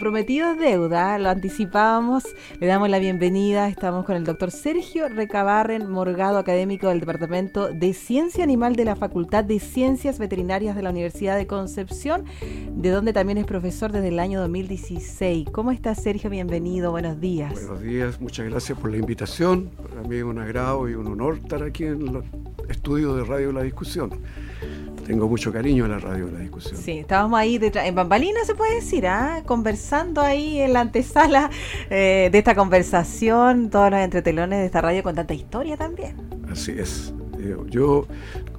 Prometido deuda, lo anticipábamos, le damos la bienvenida, estamos con el doctor Sergio Recabarren Morgado, académico del Departamento de Ciencia Animal de la Facultad de Ciencias Veterinarias de la Universidad de Concepción, de donde también es profesor desde el año 2016. ¿Cómo está Sergio? Bienvenido, buenos días. Buenos días, muchas gracias por la invitación. Para mí es un agrado y un honor estar aquí en el estudio de Radio La Discusión tengo mucho cariño a la radio de la discusión. Sí, estábamos ahí detrás, en Bambalina se puede decir, ¿ah? conversando ahí en la antesala eh, de esta conversación, todos los entretelones de esta radio con tanta historia también. Así es. Eh, yo,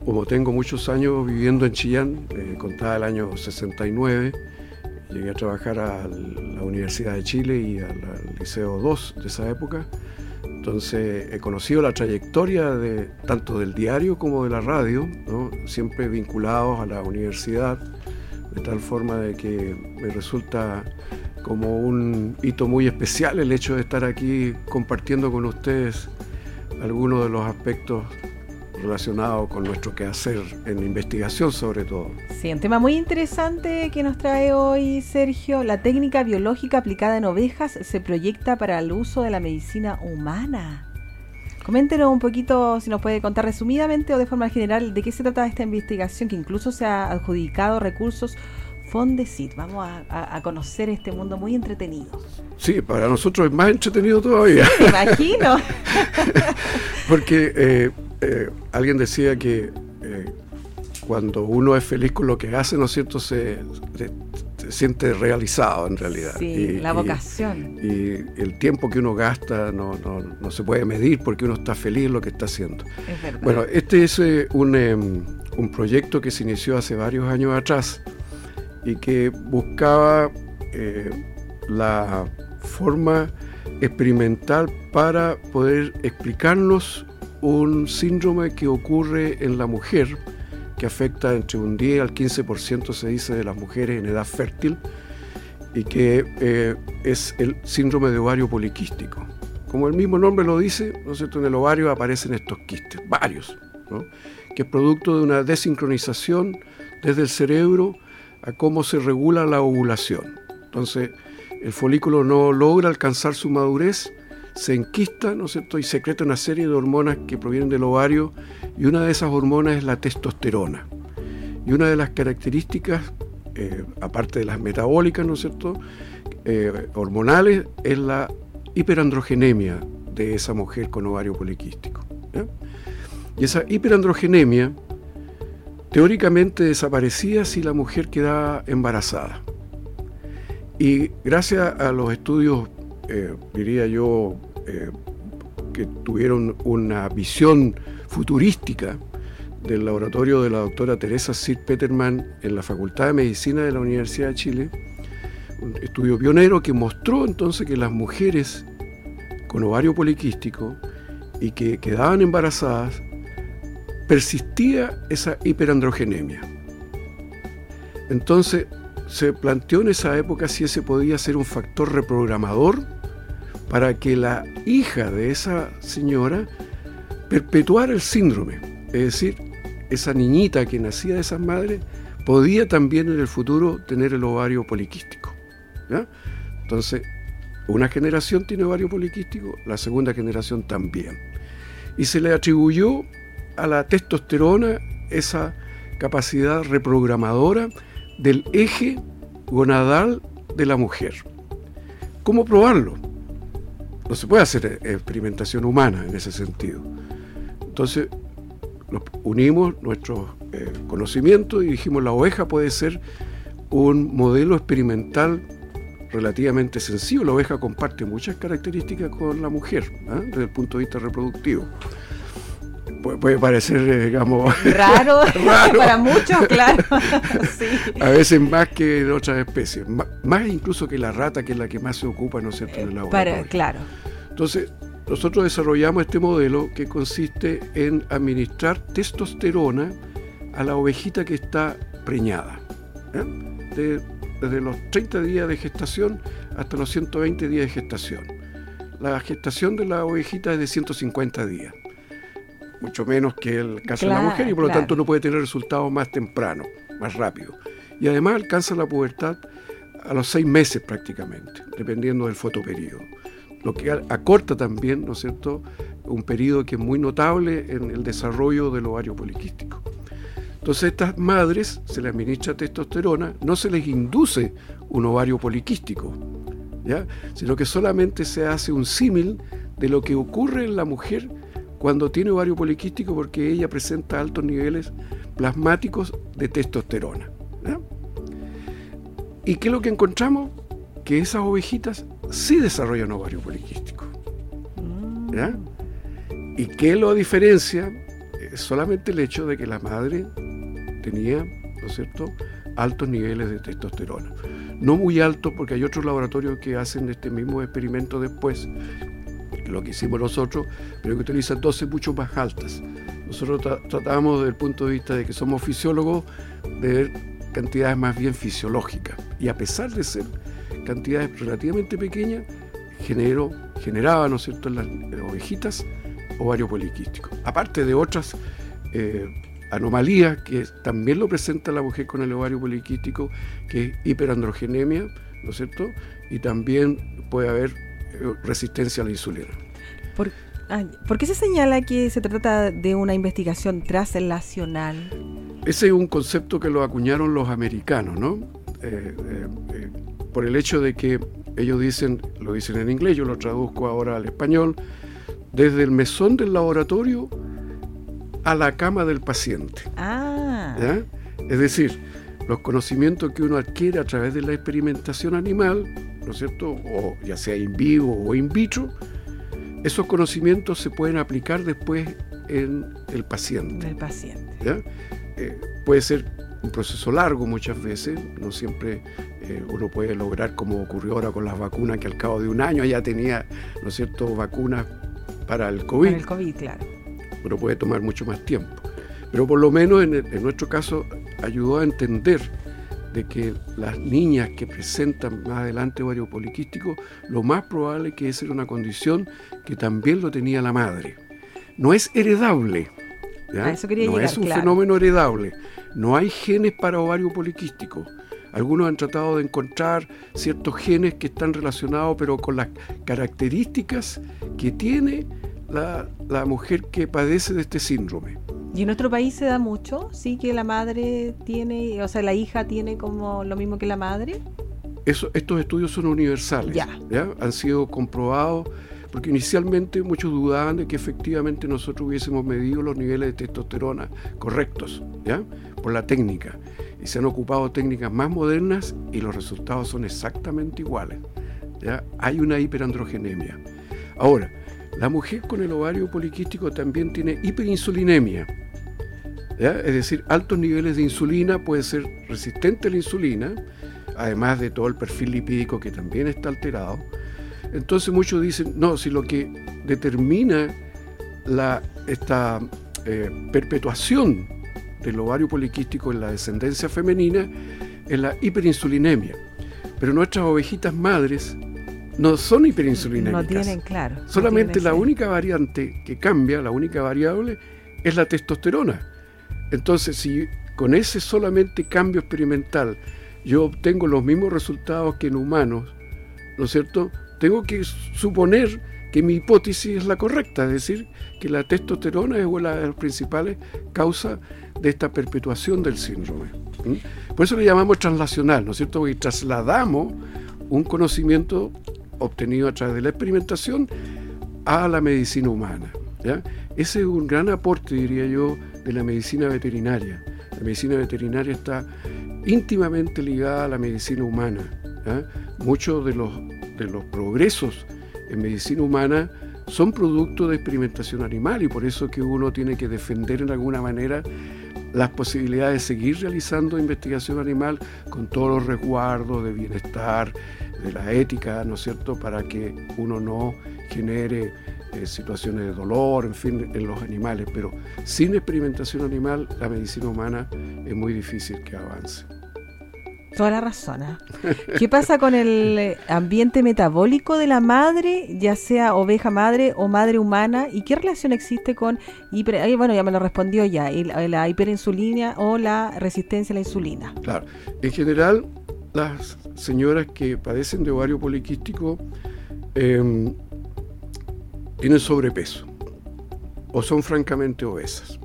como tengo muchos años viviendo en Chillán, eh, contaba el año 69, llegué a trabajar a la Universidad de Chile y al Liceo 2 de esa época. Entonces he conocido la trayectoria de, tanto del diario como de la radio, siempre vinculados a la universidad, de tal forma de que me resulta como un hito muy especial el hecho de estar aquí compartiendo con ustedes algunos de los aspectos relacionado con nuestro quehacer en investigación sobre todo. Sí, un tema muy interesante que nos trae hoy Sergio. La técnica biológica aplicada en ovejas se proyecta para el uso de la medicina humana. Coméntenos un poquito, si nos puede contar resumidamente o de forma general, de qué se trata esta investigación que incluso se ha adjudicado recursos Fondesit. Vamos a, conocer este mundo muy entretenido. Sí, para nosotros es más entretenido todavía. Me imagino. Porque eh, eh, alguien decía que eh, cuando uno es feliz con lo que hace, ¿no es cierto?, se, siente realizado en realidad. Sí, la vocación. Y, el tiempo que uno gasta no, no, se puede medir porque uno está feliz en lo que está haciendo. Es verdad. Bueno, este es un, em, un proyecto que se inició hace varios años atrás y que buscaba eh, la forma experimental para poder explicarnos un síndrome que ocurre en la mujer, que afecta entre un 10 al 15% se dice de las mujeres en edad fértil, y que eh, es el síndrome de ovario poliquístico. Como el mismo nombre lo dice, ¿no es en el ovario aparecen estos quistes, varios, que es producto de una desincronización desde el cerebro a cómo se regula la ovulación. Entonces, el folículo no logra alcanzar su madurez, se enquista, ¿no es cierto?, y secreta una serie de hormonas que provienen del ovario, y una de esas hormonas es la testosterona. Y una de las características, eh, aparte de las metabólicas, ¿no es cierto?, eh, hormonales, es la hiperandrogenemia de esa mujer con ovario poliquístico. Y esa hiperandrogenemia teóricamente desaparecía si la mujer quedaba embarazada. Y gracias a los estudios, eh, diría yo, eh, que tuvieron una visión futurística del laboratorio de la doctora Teresa Sid Peterman en la Facultad de Medicina de la Universidad de Chile, un estudio pionero que mostró entonces que las mujeres con ovario poliquístico y que quedaban embarazadas persistía esa hiperandrogenemia. Entonces se planteó en esa época si ese podía ser un factor reprogramador para que la hija de esa señora perpetuara el síndrome. Es decir, esa niñita que nacía de esas madres podía también en el futuro tener el ovario poliquístico. Entonces, una generación tiene ovario poliquístico, la segunda generación también. Y se le atribuyó a la testosterona esa capacidad reprogramadora del eje gonadal de la mujer. ¿Cómo probarlo? No se puede hacer experimentación humana en ese sentido. Entonces, unimos nuestros eh, conocimientos y dijimos la oveja puede ser un modelo experimental relativamente sencillo. La oveja comparte muchas características con la mujer ¿ah? desde el punto de vista reproductivo. Puede parecer, eh, digamos, raro, para muchos, claro. A veces más que en otras especies, más, incluso que la rata, que es la que más se ocupa, ¿no es cierto?, en el laboratorio. claro. Entonces, nosotros desarrollamos este modelo que consiste en administrar testosterona a la ovejita que está preñada. desde los 30 días de gestación hasta los 120 días de gestación. La gestación de la ovejita es de 150 días mucho menos que el caso de la mujer y por lo tanto no puede tener resultados más temprano, más rápido. Y además alcanza la pubertad a los seis meses prácticamente, dependiendo del fotoperiodo. Lo que acorta también, ¿no es cierto?, un periodo que es muy notable en el desarrollo del ovario poliquístico. Entonces a estas madres se les administra testosterona, no se les induce un ovario poliquístico, ¿ya? sino que solamente se hace un símil de lo que ocurre en la mujer cuando tiene ovario poliquístico porque ella presenta altos niveles plasmáticos de testosterona. ¿Y qué es lo que encontramos? Que esas ovejitas sí desarrollan ovario poliquístico. Mm. ¿Y qué lo diferencia? Solamente el hecho de que la madre tenía, ¿no es cierto?, altos niveles de testosterona. No muy altos porque hay otros laboratorios que hacen este mismo experimento después, lo que hicimos nosotros, pero que utilizan dosis mucho más altas. Nosotros tratamos desde el punto de vista de que somos fisiólogos de ver cantidades más bien fisiológicas. Y a pesar de ser cantidades relativamente pequeñas, generó, generaba, ¿no es cierto?, en las ovejitas ovario poliquístico. Aparte de otras eh, anomalías que también lo presenta la mujer con el ovario poliquístico, que es hiperandrogenemia, ¿no es cierto? Y también puede haber resistencia a la insulina. ¿Por, ¿Por, qué se señala que se trata de una investigación traslacional? Ese es un concepto que lo acuñaron los americanos, ¿no? Eh, eh, eh, por el hecho de que ellos dicen, lo dicen en inglés, yo lo traduzco ahora al español, desde el mesón del laboratorio a la cama del paciente. Ah. Es decir, los conocimientos que uno adquiere a través de la experimentación animal ¿no es cierto? O ya sea in vivo o in vitro, esos conocimientos se pueden aplicar después en el paciente. El paciente. Eh, puede ser un proceso largo muchas veces, no siempre eh, uno puede lograr como ocurrió ahora con las vacunas, que al cabo de un año ya tenía, ¿no es cierto?, vacunas para el COVID. Para el COVID, claro. Pero puede tomar mucho más tiempo. Pero por lo menos en, en nuestro caso ayudó a entender de que las niñas que presentan más adelante ovario poliquístico, lo más probable es que esa era una condición que también lo tenía la madre. No es heredable, no es un fenómeno heredable, no hay genes para ovario poliquístico. Algunos han tratado de encontrar ciertos genes que están relacionados, pero con las características que tiene la, la mujer que padece de este síndrome. ¿Y en nuestro país se da mucho? ¿Sí que la madre tiene, o sea, la hija tiene como lo mismo que la madre? Eso, estos estudios son universales. Ya. Han sido comprobados, porque inicialmente muchos dudaban de que efectivamente nosotros hubiésemos medido los niveles de testosterona correctos, ¿ya? Por la técnica. Y se han ocupado técnicas más modernas y los resultados son exactamente iguales. ¿ya? Hay una hiperandrogenemia. Ahora, la mujer con el ovario poliquístico también tiene hiperinsulinemia. Es decir, altos niveles de insulina, puede ser resistente a la insulina, además de todo el perfil lipídico que también está alterado. Entonces muchos dicen, no, si lo que determina la, esta eh, perpetuación del ovario poliquístico en la descendencia femenina es la hiperinsulinemia. Pero nuestras ovejitas madres no son hiperinsulinémicas. No tienen, claro. Solamente la única variante que cambia, la única variable, es la testosterona. Entonces, si con ese solamente cambio experimental yo obtengo los mismos resultados que en humanos, ¿no es cierto? Tengo que suponer que mi hipótesis es la correcta, es decir, que la testosterona es una de las principales causas de esta perpetuación del síndrome. Por eso le llamamos translacional, ¿no es cierto? Porque trasladamos un conocimiento obtenido a través de la experimentación a la medicina humana. Ese es un gran aporte, diría yo, de la medicina veterinaria. La medicina veterinaria está íntimamente ligada a la medicina humana. Muchos de los, de los progresos en medicina humana son producto de experimentación animal y por eso que uno tiene que defender en alguna manera las posibilidades de seguir realizando investigación animal con todos los resguardos de bienestar, de la ética, ¿no es cierto?, para que uno no genere eh, situaciones de dolor, en fin, en los animales. Pero sin experimentación animal, la medicina humana es muy difícil que avance. Toda la razón. ¿eh? ¿Qué pasa con el eh, ambiente metabólico de la madre, ya sea oveja madre o madre humana? ¿Y qué relación existe con hiper, bueno, ya me lo respondió ya, la hiperinsulina o la resistencia a la insulina? Claro, en general las señoras que padecen de ovario poliquístico em, tienen sobrepeso o son francamente obesas.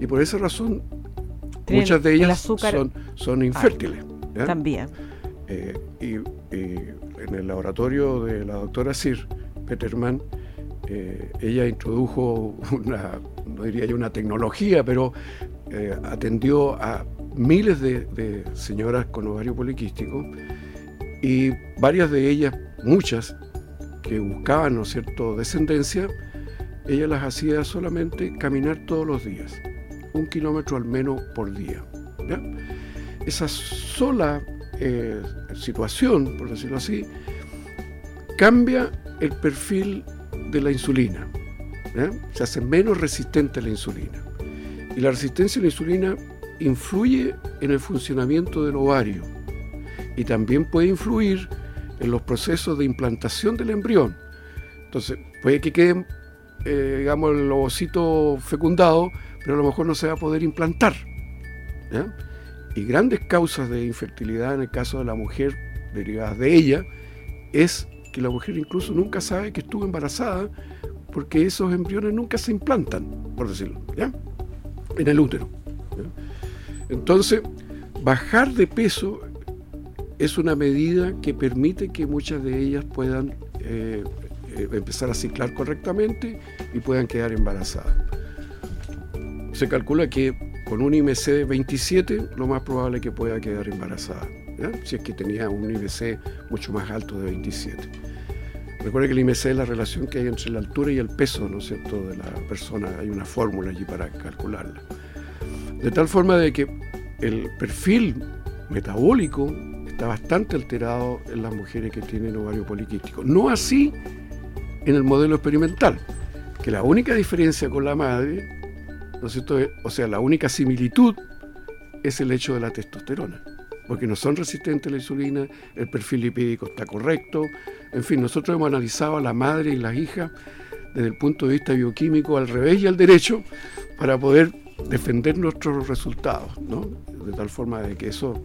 Y por esa razón muchas de ellas son, son, infértiles. También. Eh, y, en el laboratorio de la doctora Sir Peterman, eh, ella introdujo una, no diría yo una tecnología, pero eh, atendió a miles de, señoras con ovario poliquístico y varias de ellas, muchas, que buscaban, ¿no cierto?, descendencia, ella las hacía solamente caminar todos los días, un kilómetro al menos por día. Esa sola eh, situación, por decirlo así, cambia el perfil de la insulina. Se hace menos resistente a la insulina. Y la resistencia a la insulina influye en el funcionamiento del ovario y también puede influir en los procesos de implantación del embrión. Entonces, puede que quede, eh, digamos, el ovocito fecundado, pero a lo mejor no se va a poder implantar. Y grandes causas de infertilidad en el caso de la mujer, derivadas de ella, es que la mujer incluso nunca sabe que estuvo embarazada porque esos embriones nunca se implantan, por decirlo, ¿ya? en el útero. Entonces, bajar de peso es una medida que permite que muchas de ellas puedan eh, eh, empezar a ciclar correctamente y puedan quedar embarazadas. Se calcula que con un IMC de 27 lo más probable es que pueda quedar embarazada, si es que tenía un IMC mucho más alto de 27. Recuerde que el IMC es la relación que hay entre la altura y el peso, ¿no es cierto?, de la persona. Hay una fórmula allí para calcularla. De tal forma de que el perfil metabólico está bastante alterado en las mujeres que tienen ovario poliquístico. No así en el modelo experimental, que la única diferencia con la madre, ¿no es cierto? o sea, la única similitud es el hecho de la testosterona, porque no son resistentes a la insulina, el perfil lipídico está correcto, en fin, nosotros hemos analizado a la madre y las hijas desde el punto de vista bioquímico al revés y al derecho para poder defender nuestros resultados, ¿no? De tal forma de que eso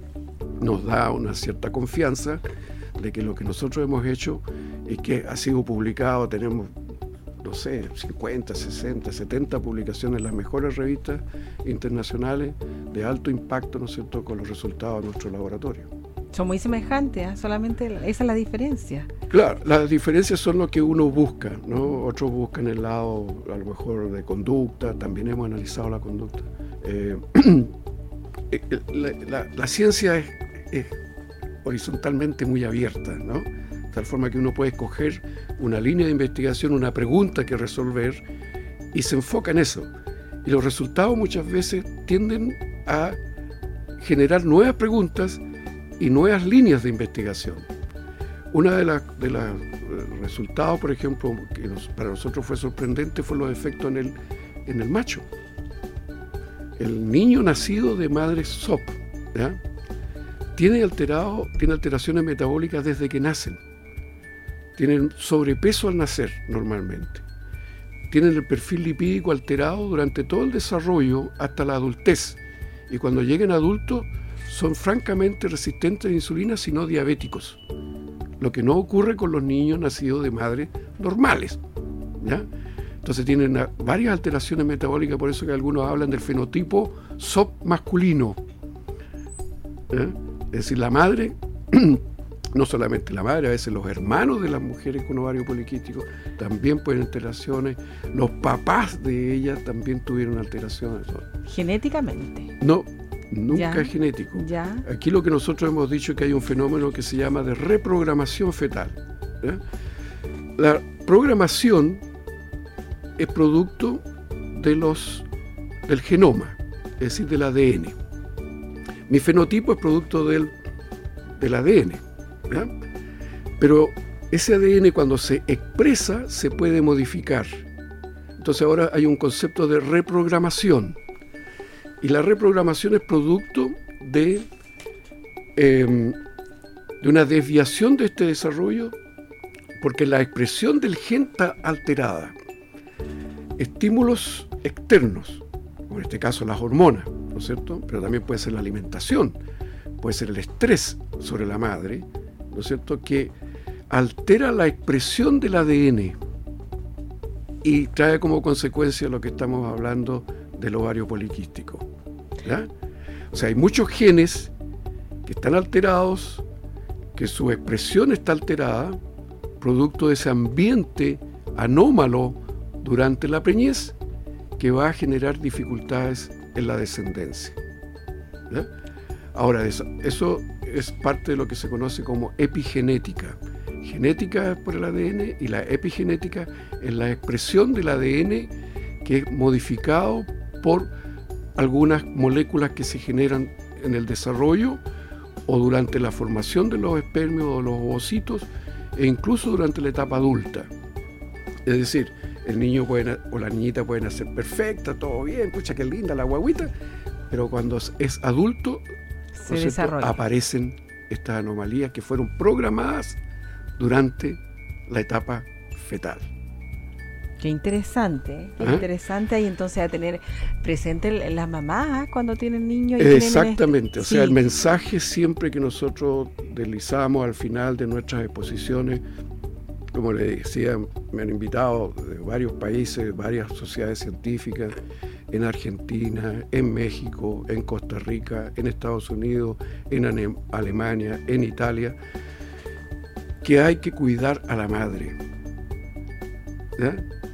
nos da una cierta confianza de que lo que nosotros hemos hecho y que ha sido publicado, tenemos, no sé, 50, 60, 70 publicaciones en las mejores revistas internacionales de alto impacto, ¿no es cierto?, con los resultados de nuestro laboratorio. Son muy semejantes, ¿eh? solamente esa es la diferencia. Claro, las diferencias son lo que uno busca, ¿no? Otros buscan el lado, a lo mejor, de conducta, también hemos analizado la conducta. Eh, eh, la, ciencia es, horizontalmente muy abierta, ¿no? De tal forma que uno puede escoger una línea de investigación, una pregunta que resolver y se enfoca en eso. Y los resultados muchas veces tienden a generar nuevas preguntas y nuevas líneas de investigación. Una de los eh, resultados, por ejemplo, que para nosotros fue sorprendente fue los efectos en el, en el macho. El niño nacido de madre SOP Tiene, alterado, tiene alteraciones metabólicas desde que nacen. Tienen sobrepeso al nacer normalmente. Tienen el perfil lipídico alterado durante todo el desarrollo hasta la adultez. Y cuando lleguen adultos son francamente resistentes a la insulina, sino diabéticos. Lo que no ocurre con los niños nacidos de madres normales. ¿ya? Entonces tienen varias alteraciones metabólicas, por eso que algunos hablan del fenotipo SOP masculino. Es decir, la madre, no solamente la madre, a veces los hermanos de las mujeres con ovario poliquístico también pueden alteraciones, los papás de ellas también tuvieron alteraciones. Genéticamente. No, nunca es genético. Aquí lo que nosotros hemos dicho es que hay un fenómeno que se llama de reprogramación fetal. programación es producto de los, del genoma, es decir, del ADN. Mi fenotipo es producto del, del ADN. Pero ese ADN cuando se expresa se puede modificar. Entonces ahora hay un concepto de reprogramación. Y la reprogramación es producto de, em, de una desviación de este desarrollo porque la expresión del gen está alterada. Estímulos externos, como en este caso las hormonas, ¿no es cierto? Pero también puede ser la alimentación, puede ser el estrés sobre la madre, ¿no es cierto? Que altera la expresión del ADN y trae como consecuencia lo que estamos hablando del ovario poliquístico. O sea, hay muchos genes que están alterados, que su expresión está alterada, producto de ese ambiente anómalo durante la preñez, que va a generar dificultades en la descendencia. Ahora, eso, eso es parte de lo que se conoce como epigenética. Genética por el ADN y la epigenética es la expresión del ADN que es modificado por algunas moléculas que se generan en el desarrollo o durante la formación de los espermios o los ovocitos e incluso durante la etapa adulta. Es decir, el niño o la niñita pueden ser perfecta, todo bien, pucha, qué linda la guaguita, pero cuando es adulto aparecen estas anomalías que fueron programadas durante la etapa fetal. Qué interesante, qué ¿Ah? interesante ahí entonces a tener presente las mamás cuando tienen niños. Y Exactamente, o sea, el mensaje siempre que nosotros deslizamos al final de nuestras exposiciones, como le decía, me han invitado de varios países, varias sociedades científicas, en Argentina, en México, en Costa Rica, en Estados Unidos, en Alemania, en Italia, que hay que cuidar a la madre.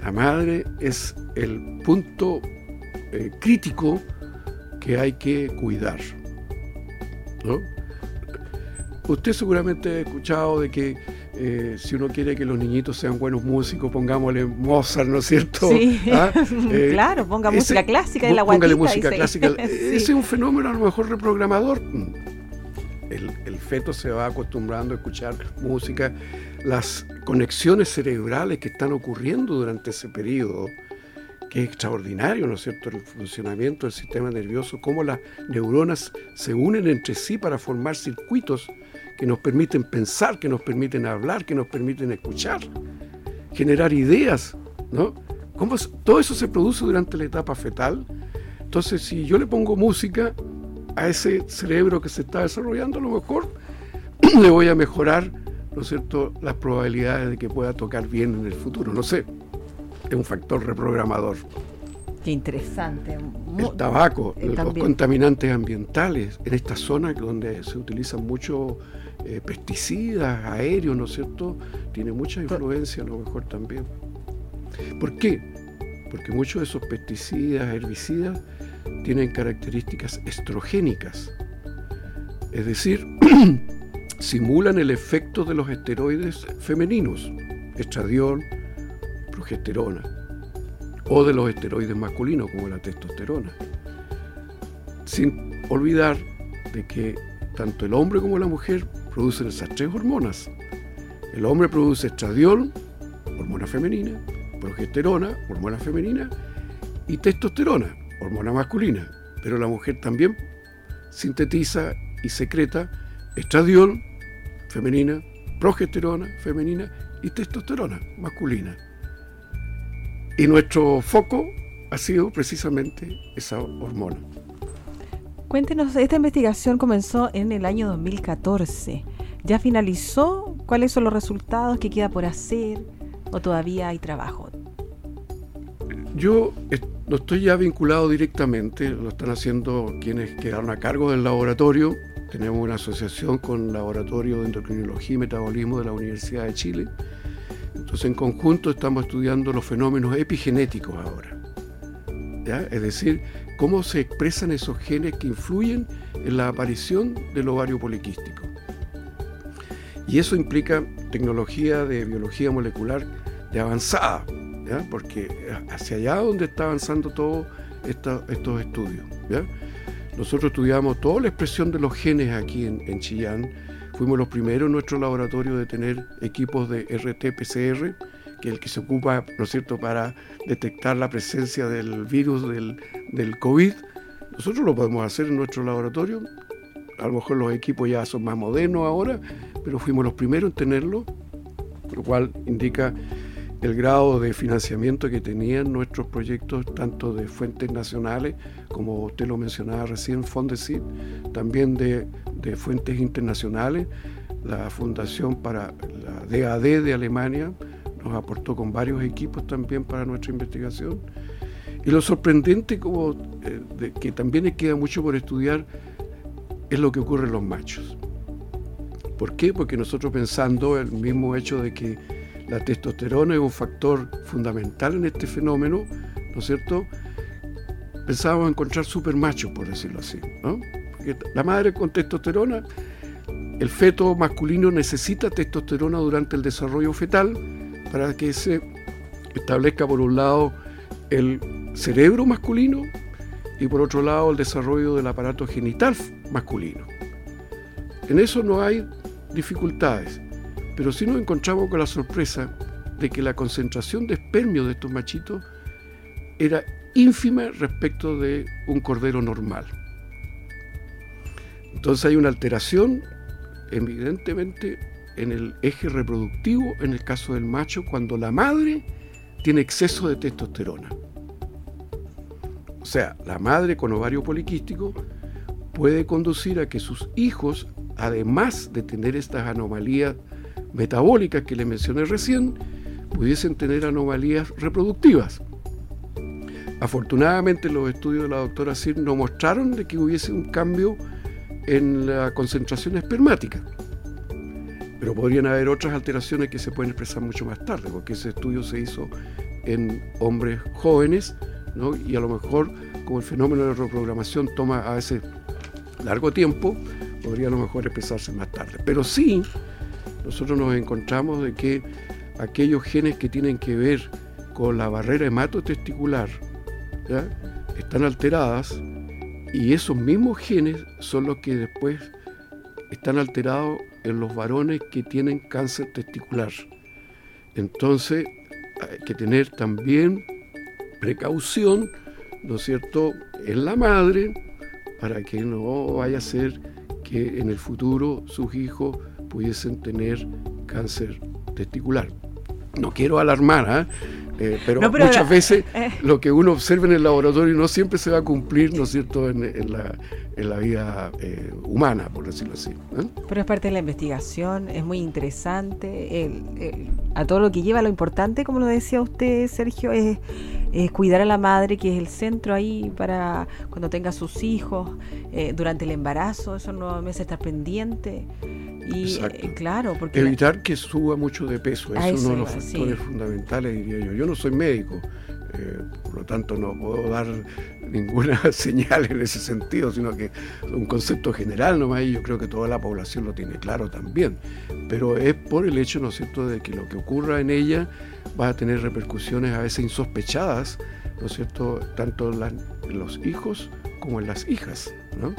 La madre es el punto eh, crítico que hay que cuidar. Usted seguramente ha escuchado de que eh, si uno quiere que los niñitos sean buenos músicos, pongámosle Mozart, ¿no es cierto? Sí, ¿Ah? eh, claro, ponga música clásica de la guatita. Póngale música clásica. Ese es un fenómeno a lo mejor reprogramador el, feto se va acostumbrando a escuchar música, las conexiones cerebrales que están ocurriendo durante ese periodo, que es extraordinario, ¿no es cierto?, el funcionamiento del sistema nervioso, cómo las neuronas se unen entre sí para formar circuitos que nos permiten pensar, que nos permiten hablar, que nos permiten escuchar, generar ideas, ¿no? ¿Cómo todo eso se produce durante la etapa fetal. Entonces, si yo le pongo música, a ese cerebro que se está desarrollando, a lo mejor le voy a mejorar, ¿no es cierto?, las probabilidades de que pueda tocar bien en el futuro. No sé, es un factor reprogramador. Qué interesante. El tabaco, los contaminantes ambientales, en esta zona donde se utilizan muchos eh, pesticidas aéreos, ¿no es cierto?, tiene mucha influencia a lo mejor también. ¿Por qué? Porque muchos de esos pesticidas, herbicidas, tienen características estrogénicas, es decir, simulan el efecto de los esteroides femeninos, estradiol, progesterona, o de los esteroides masculinos como la testosterona, sin olvidar de que tanto el hombre como la mujer producen esas tres hormonas. El hombre produce estradiol, hormona femenina, progesterona, hormona femenina, y testosterona, hormona masculina, pero la mujer también sintetiza y secreta estradiol femenina, progesterona femenina y testosterona masculina. Y nuestro foco ha sido precisamente esa hormona. Cuéntenos, esta investigación comenzó en el año 2014. ¿Ya finalizó? ¿Cuáles son los resultados que queda por hacer? ¿O todavía hay trabajo? Yo no estoy ya vinculado directamente, lo están haciendo quienes quedaron a cargo del laboratorio. Tenemos una asociación con el Laboratorio de Endocrinología y Metabolismo de la Universidad de Chile. Entonces, en conjunto estamos estudiando los fenómenos epigenéticos ahora. Es decir, cómo se expresan esos genes que influyen en la aparición del ovario poliquístico. Y eso implica tecnología de biología molecular de avanzada, porque hacia allá donde está avanzando todos estos estudios. Nosotros estudiamos toda la expresión de los genes aquí en, Chillán. Fuimos los primeros en nuestro laboratorio de tener equipos de RT-PCR, que es el que se ocupa, ¿no es cierto?, para detectar la presencia del virus del, del COVID. Nosotros lo podemos hacer en nuestro laboratorio. A lo mejor los equipos ya son más modernos ahora, pero fuimos los primeros en tenerlo, lo cual indica el grado de financiamiento que tenían nuestros proyectos, tanto de fuentes nacionales, como usted lo mencionaba recién, Fondesit, también de, de fuentes internacionales. La Fundación para la DAD de Alemania nos aportó con varios equipos también para nuestra investigación. Y lo sorprendente, como eh, de, que también queda mucho por estudiar, es lo que ocurre en los machos. ¿Por qué? Porque nosotros pensando el mismo hecho de que la testosterona es un factor fundamental en este fenómeno, ¿no es cierto? Pensábamos encontrar supermachos, por decirlo así, ¿no? La madre con testosterona, el feto masculino necesita testosterona durante el desarrollo fetal para que se establezca por un lado el cerebro masculino y por otro lado el desarrollo del aparato genital masculino. En eso no hay dificultades. Pero sí nos encontramos con la sorpresa de que la concentración de espermio de estos machitos era ínfima respecto de un cordero normal. Entonces hay una alteración, evidentemente, en el eje reproductivo en el caso del macho cuando la madre tiene exceso de testosterona. O sea, la madre con ovario poliquístico puede conducir a que sus hijos, además de tener estas anomalías metabólicas que le mencioné recién, pudiesen tener anomalías reproductivas. Afortunadamente los estudios de la doctora Sir no mostraron de que hubiese un cambio en la concentración espermática. Pero podrían haber otras alteraciones que se pueden expresar mucho más tarde, porque ese estudio se hizo en hombres jóvenes, y a lo mejor como el fenómeno de reprogramación toma a veces largo tiempo, podría a lo mejor expresarse más tarde. Pero sí nosotros nos encontramos de que aquellos genes que tienen que ver con la barrera hematotesticular están alteradas y esos mismos genes son los que después están alterados en los varones que tienen cáncer testicular. Entonces hay que tener también precaución, ¿no es cierto?, en la madre para que no vaya a ser que en el futuro sus hijos pudiesen tener cáncer testicular. No quiero alarmar, ¿ah? eh, pero, muchas veces eh. lo que uno observa en el laboratorio no siempre se va a cumplir, ¿no es cierto?, en, la, en la, vida eh, humana, por decirlo así. Pero es parte de la investigación, es muy interesante. a todo lo que lleva, lo importante, como lo decía usted, Sergio, es, es, cuidar a la madre, que es el centro ahí para cuando tenga sus hijos, durante el embarazo, esos nueve meses estar pendiente. Y eh, claro, porque evitar que suba mucho de peso, es uno de los factores fundamentales, diría yo. Yo no soy médico, eh, por lo tanto no puedo dar ninguna señal en ese sentido, sino que un concepto general nomás y yo creo que toda la población lo tiene claro también. Pero es por el hecho, ¿no cierto?, de que lo que ocurra en ella va a tener repercusiones a veces insospechadas, ¿no es cierto?, tanto en los hijos como en las hijas, ¿no?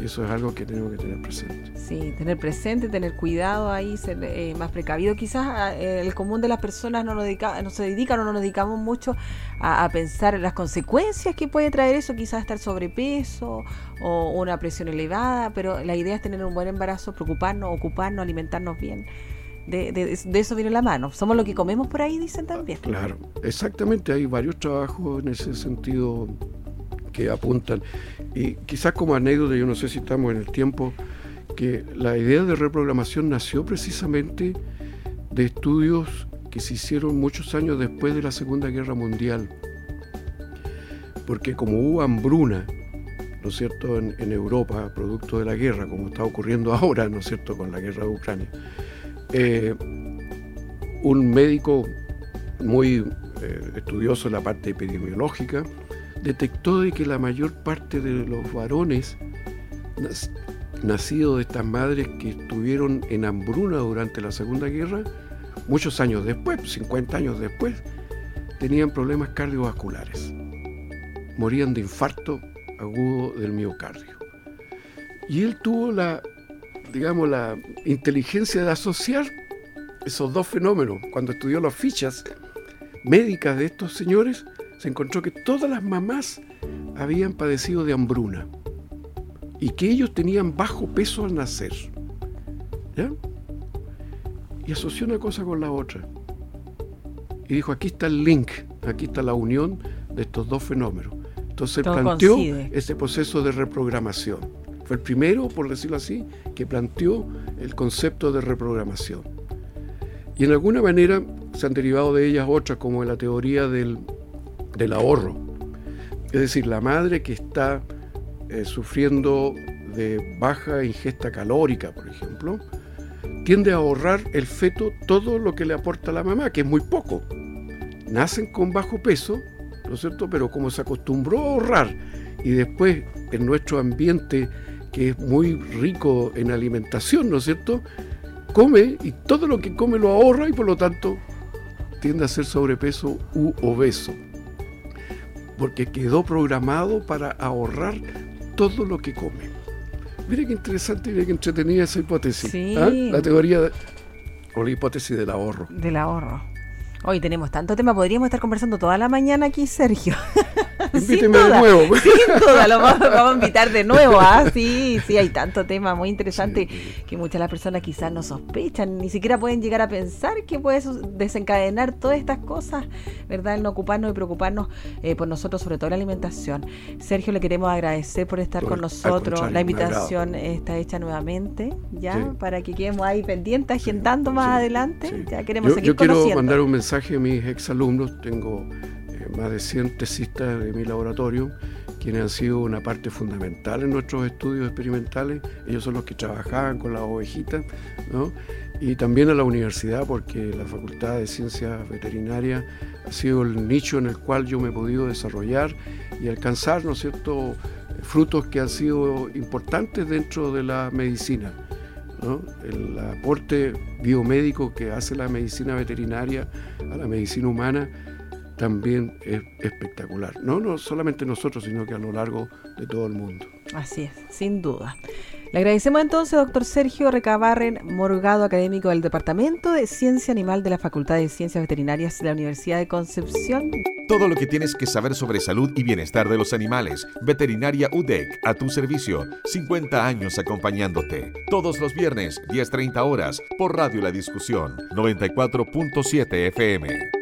Y eso es algo que tenemos que tener presente. Sí, tener presente, tener cuidado ahí, ser eh, más precavido. Quizás ah, el común de las personas no, nos dedica, no se dedican o no nos dedicamos mucho a, pensar en las consecuencias que puede traer eso, quizás estar sobrepeso o una presión elevada, pero la idea es tener un buen embarazo, preocuparnos, ocuparnos, alimentarnos bien. De, de, de, eso viene la mano. Somos lo que comemos por ahí, dicen también. Claro, exactamente. Hay varios trabajos en ese sentido que apuntan. Y quizás como anécdota, yo no sé si estamos en el tiempo, que la idea de reprogramación nació precisamente de estudios que se hicieron muchos años después de la Segunda Guerra Mundial. Porque como hubo hambruna, ¿no es cierto?, en, Europa, producto de la guerra, como está ocurriendo ahora, ¿no es cierto?, con la guerra de Ucrania, eh, un médico muy eh, estudioso en la parte epidemiológica, detectó de que la mayor parte de los varones nacidos de estas madres que estuvieron en hambruna durante la Segunda Guerra muchos años después, 50 años después, tenían problemas cardiovasculares. Morían de infarto agudo del miocardio. Y él tuvo la, digamos, la inteligencia de asociar esos dos fenómenos. Cuando estudió las fichas médicas de estos señores, se encontró que todas las mamás habían padecido de hambruna y que ellos tenían bajo peso al nacer. ¿Ya? Y asoció una cosa con la otra. Y dijo, aquí está el link, aquí está la unión de estos dos fenómenos. Entonces planteó ese proceso de reprogramación. Fue el primero, por decirlo así, que planteó el concepto de reprogramación. Y en alguna manera se han derivado de ellas otras, como la teoría del, del ahorro. Es decir, la madre que está eh, sufriendo de baja ingesta calórica, por ejemplo, tiende a ahorrar el feto todo lo que le aporta la mamá, que es muy poco. Nacen con bajo peso, ¿no es cierto? Pero como se acostumbró a ahorrar y después en nuestro ambiente que es muy rico en alimentación, ¿no es cierto? Come y todo lo que come lo ahorra y por lo tanto tiende a ser sobrepeso u obeso. Porque quedó programado para ahorrar todo lo que come. Mire qué interesante y qué entretenida esa hipótesis. ¿ah? La teoría o la hipótesis del ahorro. Del ahorro. Hoy tenemos tanto tema, podríamos estar conversando toda la mañana aquí, Sergio. Invíteme de nuevo. Sin duda, lo vamos, a invitar de nuevo. ¿ah? Sí, sí, hay tanto tema muy interesante que muchas de las personas quizás no sospechan, ni siquiera pueden llegar a pensar que puede desencadenar todas estas cosas, ¿verdad? El no ocuparnos y preocuparnos eh, por nosotros, sobre todo la alimentación. Sergio, le queremos agradecer por estar con nosotros. La invitación está hecha nuevamente, ¿ya? Para que quedemos ahí pendientes, agendando más adelante. Ya queremos seguir yo quiero mandar un mensaje a mis exalumnos. Tengo más de 100 tesistas de mi laboratorio, quienes han sido una parte fundamental en nuestros estudios experimentales. Ellos son los que trabajaban con las ovejitas, ¿no? y también a la universidad, porque la Facultad de Ciencias Veterinarias ha sido el nicho en el cual yo me he podido desarrollar y alcanzar, ¿no es cierto?, frutos que han sido importantes dentro de la medicina. ¿no? El aporte biomédico que hace la medicina veterinaria a la medicina humana también es espectacular. No, no solamente nosotros, sino que a lo largo de todo el mundo. Así es, sin duda. Le agradecemos entonces, doctor Sergio Recabarren, morgado académico del Departamento de Ciencia Animal de la Facultad de Ciencias Veterinarias de la Universidad de Concepción. Todo lo que tienes que saber sobre salud y bienestar de los animales. Veterinaria UDEC, a tu servicio. 50 años acompañándote. Todos los viernes, 10.30 horas, por Radio La Discusión, 94.7 FM.